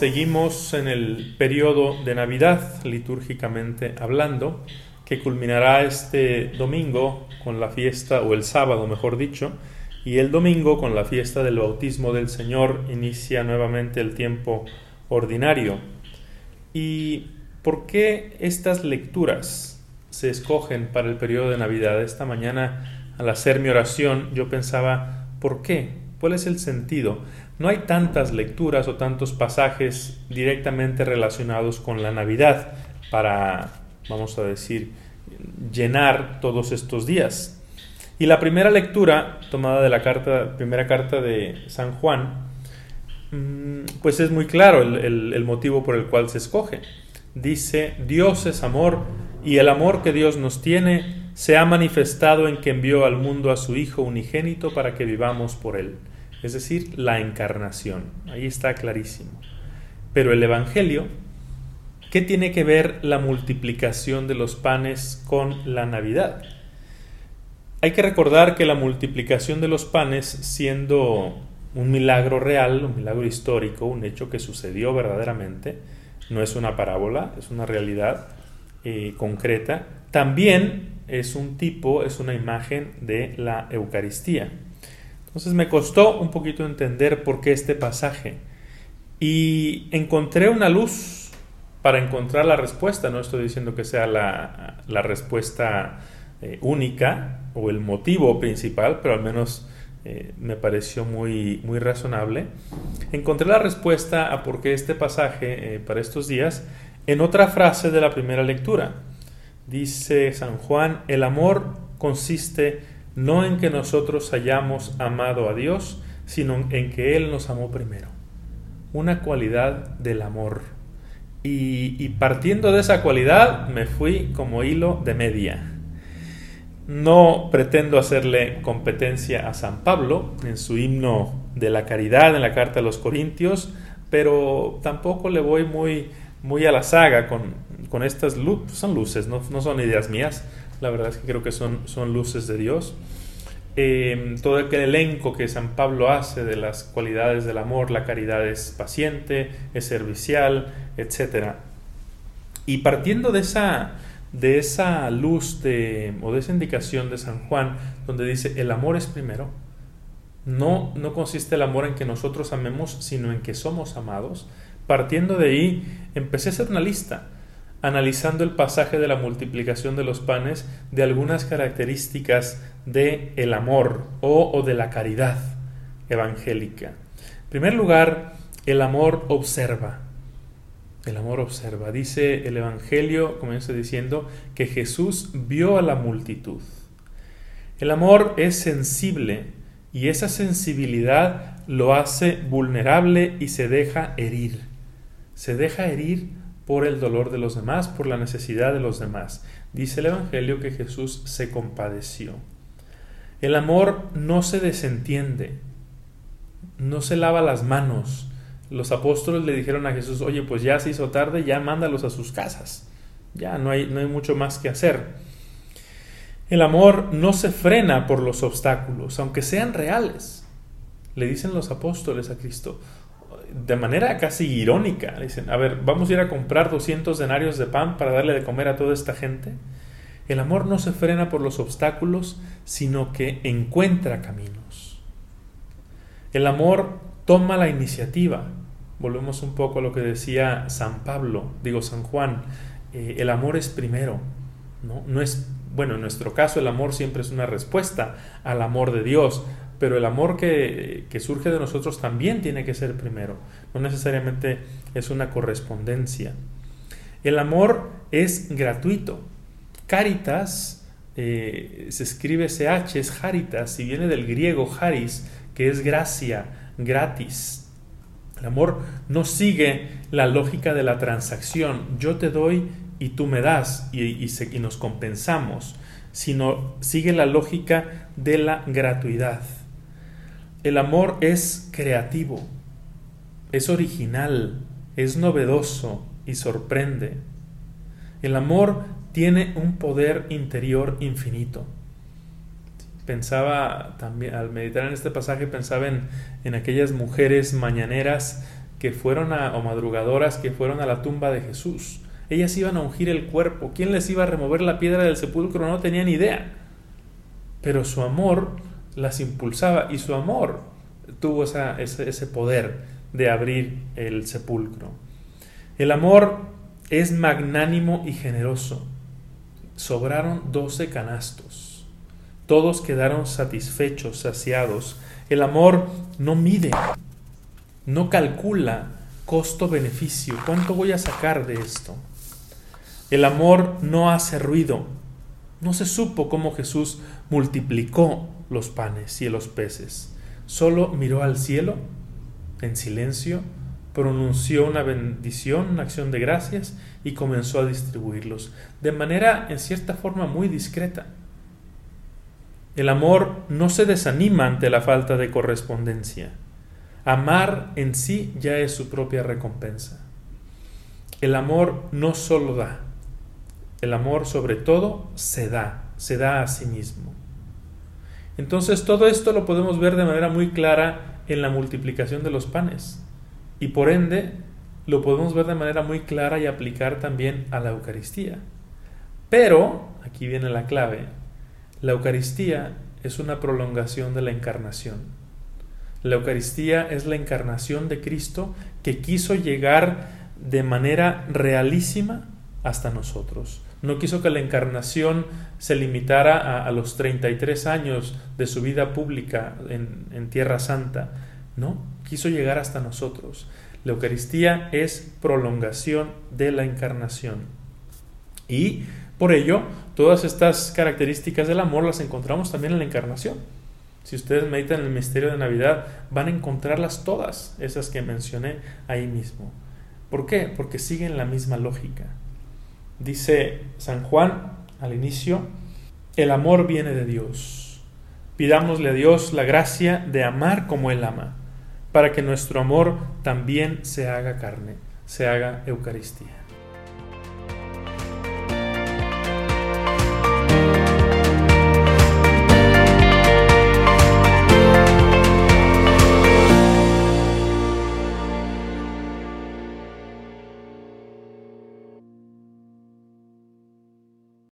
seguimos en el periodo de Navidad, litúrgicamente hablando, que culminará este domingo con la fiesta, o el sábado mejor dicho, y el domingo con la fiesta del bautismo del Señor inicia nuevamente el tiempo ordinario. ¿Y por qué estas lecturas se escogen para el periodo de Navidad? Esta mañana al hacer mi oración yo pensaba, ¿por qué? ¿Cuál es el sentido? No hay tantas lecturas o tantos pasajes directamente relacionados con la Navidad para vamos a decir, llenar todos estos días. Y la primera lectura, tomada de la carta, primera carta de San Juan, mm, pues es muy claro el, el motivo por el cual se escoge. Dice, Dios es amor y el amor que Dios nos tiene se ha manifestado en que envió al mundo a su Hijo unigénito para que vivamos por él. Es decir, la encarnación. Ahí está clarísimo. Pero el Evangelio ¿Qué tiene que ver la multiplicación de los panes con la Navidad? Hay que recordar que la multiplicación de los panes, siendo un milagro real, un milagro histórico, un hecho que sucedió verdaderamente, no es una parábola, es una realidad eh, concreta, también es un tipo, es una imagen de la Eucaristía. Entonces me costó un poquito entender por qué este pasaje y encontré una luz para encontrar la respuesta. No estoy diciendo que sea la, respuesta eh, única o el motivo principal, pero al menos eh, me pareció muy, muy razonable. Encontré la respuesta a por qué este pasaje eh, para estos días en otra frase de la primera lectura. Dice San Juan, el amor consiste no en que nosotros hayamos amado a Dios, sino en que Él nos amó primero. Una cualidad del amor y, partiendo de esa cualidad me fui como hilo de media. No pretendo hacerle competencia a San Pablo en su himno de la caridad en la carta a los Corintios, pero tampoco le voy muy, muy a la saga con, con estas luces, no, son ideas mías, la verdad es que creo que son, son luces de Dios. Em, todo aquel elenco que San Pablo hace de las cualidades del amor, la caridad es paciente, es servicial, etc. Y partiendo de esa, de esa luz de, o de esa indicación de San Juan, donde dice el amor es primero, no, no consiste el amor en que nosotros amemos, sino en que somos amados. Partiendo de ahí, empecé a hacer una lista analizando el pasaje de la multiplicación de los panes de algunas características de el amor o, o de la caridad evangélica. En primer lugar, el amor observa. El amor observa. Dice el Evangelio, comienza diciendo, que Jesús vio a la multitud. El amor es sensible y esa sensibilidad lo hace vulnerable y se deja herir. Se deja herir por el dolor de los demás, por la necesidad de los demás. Dice el Evangelio que Jesús se compadeció. El amor no se desentiende, no se lava las manos. Los apóstoles le dijeron a Jesús, oye, pues ya se hizo tarde, ya mándalos a sus casas. Ya no hay, no hay mucho más que hacer. El amor no se frena por los obstáculos, aunque sean reales. Le dicen los apóstoles a Cristo, de manera casi irónica. Dicen, a ver, vamos a ir a comprar 200 denarios de pan para darle de comer a toda esta gente. El amor no se frena por los obstáculos, sino que encuentra caminos. El amor toma la iniciativa. Volvemos un poco a lo que decía San Pablo, digo San Juan. Eh, el amor es primero. ¿no? no es, bueno, en nuestro caso el amor siempre es una respuesta al amor de Dios, pero el amor que, surge de nosotros también tiene que ser primero, no necesariamente es una correspondencia. El amor es gratuito. Caritas eh, se escribe CH, es Haritas, y viene del griego haris, que es gracia, gratis. El amor no sigue la lógica de la transacción, yo te doy y tú me das y, y nos compensamos, sino sigue la lógica de la gratuidad. El amor es creativo, es original, es novedoso y sorprende. El amor tiene un poder interior infinito. Pensaba también, al meditar en este pasaje, pensaba en, aquellas mujeres mañaneras que fueron a, o madrugadoras que fueron a la tumba de Jesús. Ellas iban a ungir el cuerpo. ¿Quién les iba a remover la piedra del sepulcro? No tenían idea. Pero su amor las impulsaba y su amor tuvo ese, poder de abrir el sepulcro. El amor es magnánimo y generoso. Sobraron doce canastos. Todos quedaron satisfechos, saciados. El amor no mide, no calcula costo-beneficio. ¿Cuánto voy a sacar de esto? El amor no hace ruido. No se supo cómo Jesús multiplicó los panes y los peces. Solo miró al cielo en silencio, pronunció una bendición, una acción de gracias y comenzó a distribuirlos de manera en cierta forma muy discreta. El amor no se desanima ante la falta de correspondencia. Amar en sí ya es su propia recompensa. El amor no solo da, el amor sobre todo se da, se da a sí mismo. Entonces todo esto lo podemos ver de manera muy clara en la multiplicación de los panes y por ende lo podemos ver de manera muy clara y aplicar también a la Eucaristía. Pero, aquí viene la clave, la Eucaristía es una prolongación de la encarnación. La Eucaristía es la encarnación de Cristo que quiso llegar de manera realísima hasta nosotros. No quiso que la encarnación se limitara a, los 33 años de su vida pública en, en Tierra Santa. No, quiso llegar hasta nosotros. La Eucaristía es prolongación de la encarnación. Y por ello, todas estas características del amor las encontramos también en la encarnación. Si ustedes meditan el misterio de Navidad, van a encontrarlas todas, esas que mencioné ahí mismo. ¿Por qué? Porque siguen la misma lógica. Dice San Juan al inicio, el amor viene de Dios. Pidámosle a Dios la gracia de amar como Él ama, para que nuestro amor también se haga carne, se haga Eucaristía.